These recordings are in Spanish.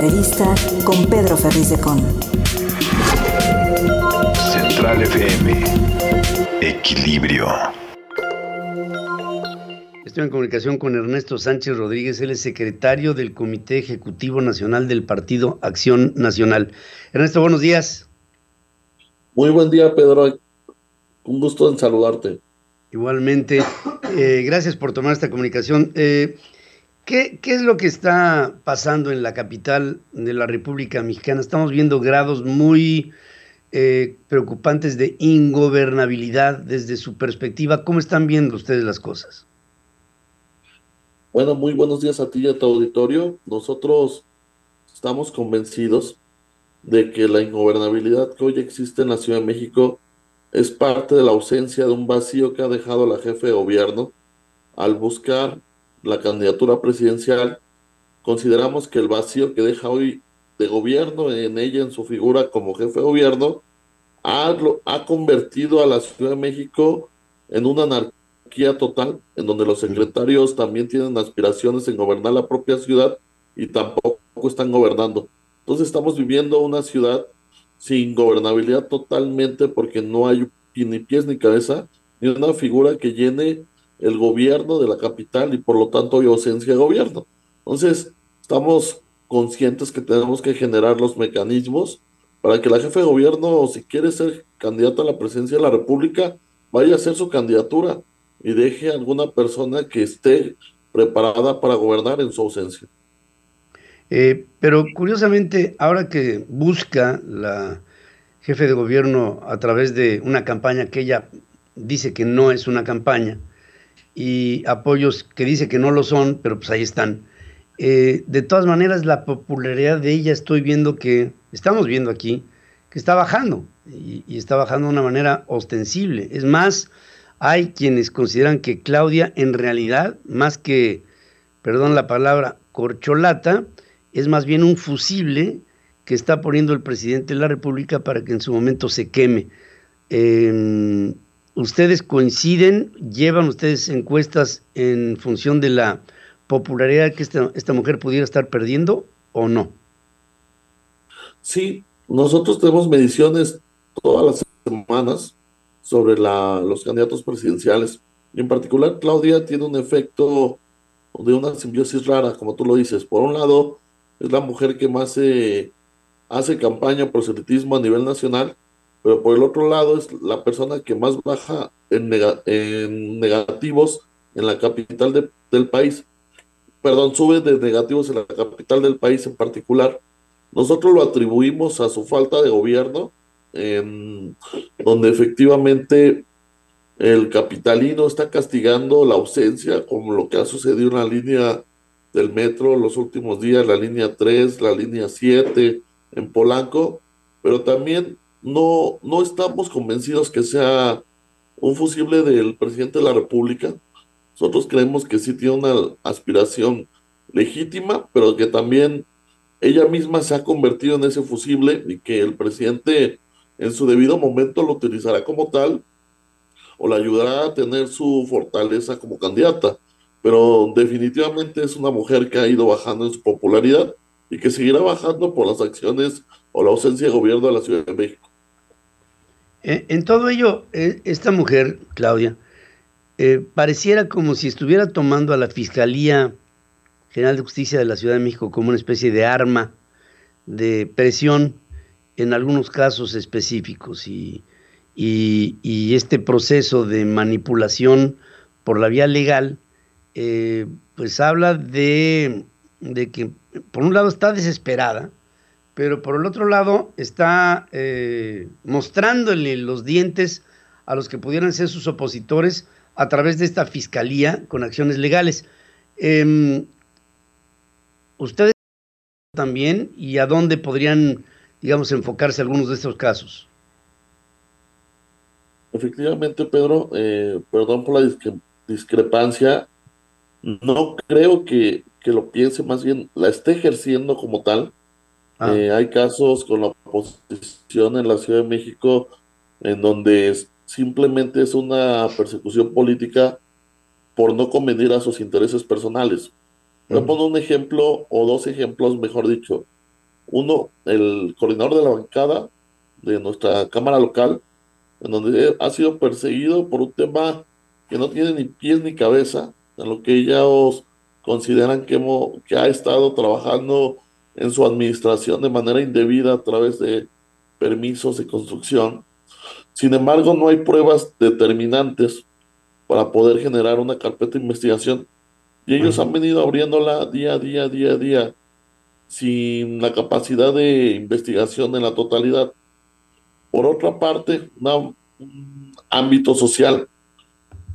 entrevista con Pedro Ferriz de Con. Central FM. Equilibrio. Estoy en comunicación con Ernesto Sánchez Rodríguez, él es secretario del Comité Ejecutivo Nacional del Partido Acción Nacional. Ernesto, buenos días. Muy buen día, Pedro. Un gusto en saludarte. Igualmente, eh, gracias por tomar esta comunicación. Eh, ¿qué, ¿Qué es lo que está pasando en la capital de la República Mexicana? Estamos viendo grados muy eh, preocupantes de ingobernabilidad desde su perspectiva. ¿Cómo están viendo ustedes las cosas? Bueno, muy buenos días a ti y a tu auditorio. Nosotros estamos convencidos de que la ingobernabilidad que hoy existe en la Ciudad de México es parte de la ausencia de un vacío que ha dejado la jefe de gobierno al buscar la candidatura presidencial. Consideramos que el vacío que deja hoy de gobierno en ella, en su figura como jefe de gobierno, ha, ha convertido a la Ciudad de México en una anarquía total, en donde los secretarios también tienen aspiraciones en gobernar la propia ciudad y tampoco están gobernando. Entonces estamos viviendo una ciudad sin gobernabilidad totalmente porque no hay ni pies ni cabeza, ni una figura que llene el gobierno de la capital y por lo tanto hay ausencia de gobierno. Entonces, estamos conscientes que tenemos que generar los mecanismos para que la jefe de gobierno, si quiere ser candidata a la presidencia de la República, vaya a hacer su candidatura y deje a alguna persona que esté preparada para gobernar en su ausencia. Eh, pero curiosamente, ahora que busca la jefe de gobierno a través de una campaña que ella dice que no es una campaña y apoyos que dice que no lo son, pero pues ahí están. Eh, de todas maneras, la popularidad de ella estoy viendo que, estamos viendo aquí, que está bajando y, y está bajando de una manera ostensible. Es más, hay quienes consideran que Claudia en realidad, más que, perdón la palabra, corcholata, es más bien un fusible que está poniendo el presidente de la República para que en su momento se queme. Eh, ¿Ustedes coinciden? ¿Llevan ustedes encuestas en función de la popularidad que esta, esta mujer pudiera estar perdiendo o no? Sí, nosotros tenemos mediciones todas las semanas sobre la, los candidatos presidenciales. Y en particular, Claudia tiene un efecto de una simbiosis rara, como tú lo dices. Por un lado, es la mujer que más se hace campaña proselitismo a nivel nacional, pero por el otro lado es la persona que más baja en, negativos en la capital del país. Perdón, sube de negativos en la capital del país en particular. Nosotros lo atribuimos a su falta de gobierno, en donde efectivamente el capitalino está castigando la ausencia, como lo que ha sucedido en la línea del metro los últimos días, la línea 3, la línea 7 en Polanco, pero también no, no estamos convencidos que sea un fusible del presidente de la República. Nosotros creemos que sí tiene una aspiración legítima, pero que también ella misma se ha convertido en ese fusible y que el presidente en su debido momento lo utilizará como tal o le ayudará a tener su fortaleza como candidata pero definitivamente es una mujer que ha ido bajando en su popularidad y que seguirá bajando por las acciones o la ausencia de gobierno de la Ciudad de México. Eh, en todo ello, eh, esta mujer, Claudia, eh, pareciera como si estuviera tomando a la Fiscalía General de Justicia de la Ciudad de México como una especie de arma de presión en algunos casos específicos y, este proceso de manipulación por la vía legal pues habla de, que por un lado está desesperada, pero por el otro lado está eh, mostrándole los dientes a los que pudieran ser sus opositores a través de esta fiscalía con acciones legales. Em, ¿Ustedes también y a dónde podrían, digamos, enfocarse algunos de estos casos? Efectivamente, Pedro, eh, perdón por la discrepancia, no creo que, lo piense, más bien la esté ejerciendo como tal. Ah. Eh, hay casos con la oposición en la Ciudad de México en donde simplemente es una persecución política por no convenir a sus intereses personales. Voy a poner un ejemplo o dos ejemplos, mejor dicho. Uno, el coordinador de la bancada de nuestra Cámara local, en donde ha sido perseguido por un tema que no tiene ni pies ni cabeza, en lo que ellos consideran que, que ha estado trabajando en su administración de manera indebida a través de permisos de construcción. Sin embargo, no hay pruebas determinantes para poder generar una carpeta de investigación y ellos han venido abriéndola día a día, día a día, sin la capacidad de investigación en la totalidad. Por otra parte, un ámbito social.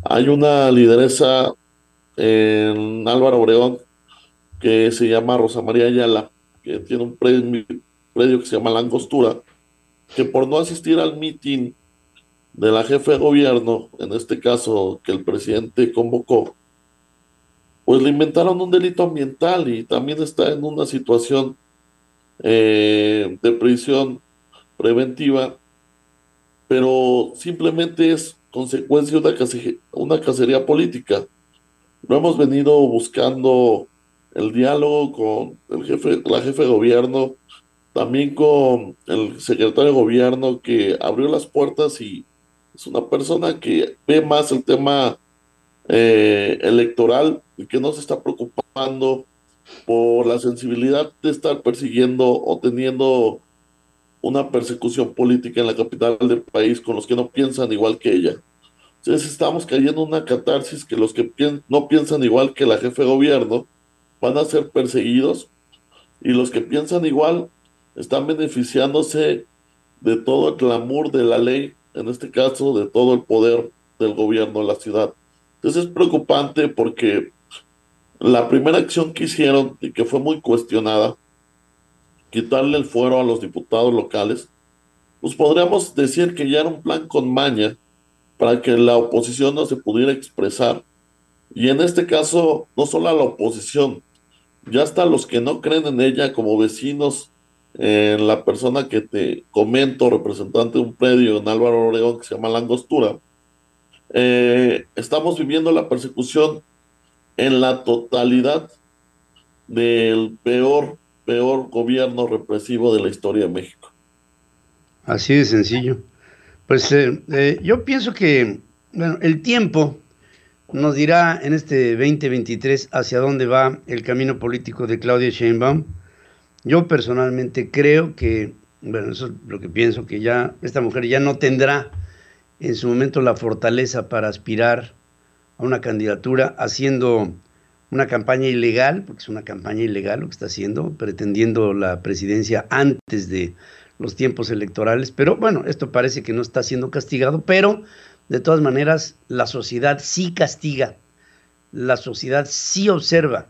Hay una lideresa en Álvaro Obregón que se llama Rosa María Ayala, que tiene un predio, que se llama La Angostura, que por no asistir al mitin de la jefe de gobierno, en este caso que el presidente convocó, pues le inventaron un delito ambiental y también está en una situación eh, de prisión preventiva, pero simplemente es consecuencia de una, una cacería política. Lo hemos venido buscando el diálogo con el jefe, la jefe de gobierno, también con el secretario de gobierno que abrió las puertas y es una persona que ve más el tema eh, electoral y que no se está preocupando por la sensibilidad de estar persiguiendo o teniendo una persecución política en la capital del país con los que no piensan igual que ella. Entonces estamos cayendo en una catarsis que los que no piensan igual que la jefe de gobierno van a ser perseguidos y los que piensan igual están beneficiándose de todo el clamor de la ley, en este caso de todo el poder del gobierno de la ciudad. Entonces es preocupante porque la primera acción que hicieron y que fue muy cuestionada, quitarle el fuero a los diputados locales, pues podríamos decir que ya era un plan con maña para que la oposición no se pudiera expresar. Y en este caso, no solo a la oposición, ya hasta los que no creen en ella como vecinos, en la persona que te comento, representante de un predio en Álvaro Obregón que se llama Langostura, eh, estamos viviendo la persecución en la totalidad del peor, peor gobierno represivo de la historia de México. Así de sencillo. Pues eh, eh, yo pienso que bueno, el tiempo nos dirá en este 2023 hacia dónde va el camino político de Claudia Sheinbaum. Yo personalmente creo que, bueno, eso es lo que pienso, que ya esta mujer ya no tendrá en su momento la fortaleza para aspirar a una candidatura haciendo una campaña ilegal, porque es una campaña ilegal lo que está haciendo, pretendiendo la presidencia antes de los tiempos electorales, pero bueno, esto parece que no está siendo castigado, pero de todas maneras, la sociedad sí castiga, la sociedad sí observa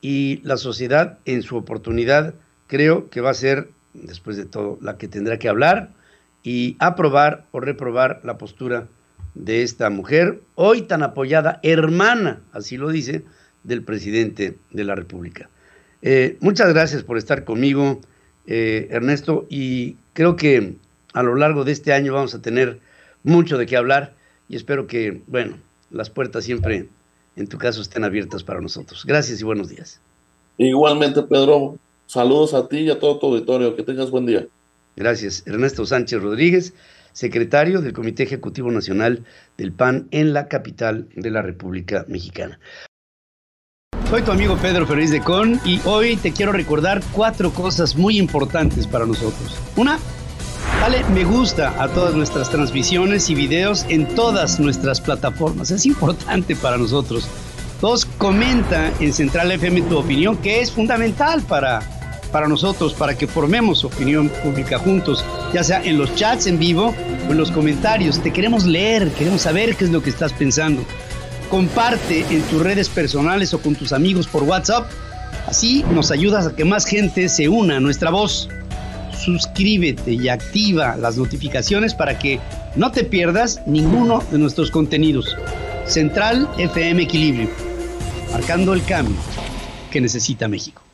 y la sociedad en su oportunidad creo que va a ser, después de todo, la que tendrá que hablar y aprobar o reprobar la postura de esta mujer, hoy tan apoyada, hermana, así lo dice, del presidente de la República. Eh, muchas gracias por estar conmigo, eh, Ernesto, y creo que a lo largo de este año vamos a tener mucho de qué hablar y espero que, bueno, las puertas siempre, en tu caso, estén abiertas para nosotros. Gracias y buenos días. Igualmente, Pedro, saludos a ti y a todo tu auditorio. Que tengas buen día. Gracias. Ernesto Sánchez Rodríguez, secretario del Comité Ejecutivo Nacional del PAN en la capital de la República Mexicana. Soy tu amigo Pedro Ferriz de Con y hoy te quiero recordar cuatro cosas muy importantes para nosotros. Una, Dale me gusta a todas nuestras transmisiones y videos en todas nuestras plataformas. Es importante para nosotros. Dos, comenta en Central FM tu opinión, que es fundamental para, para nosotros, para que formemos opinión pública juntos, ya sea en los chats en vivo o en los comentarios. Te queremos leer, queremos saber qué es lo que estás pensando. Comparte en tus redes personales o con tus amigos por WhatsApp. Así nos ayudas a que más gente se una a nuestra voz suscríbete y activa las notificaciones para que no te pierdas ninguno de nuestros contenidos. Central FM Equilibrio, marcando el cambio que necesita México.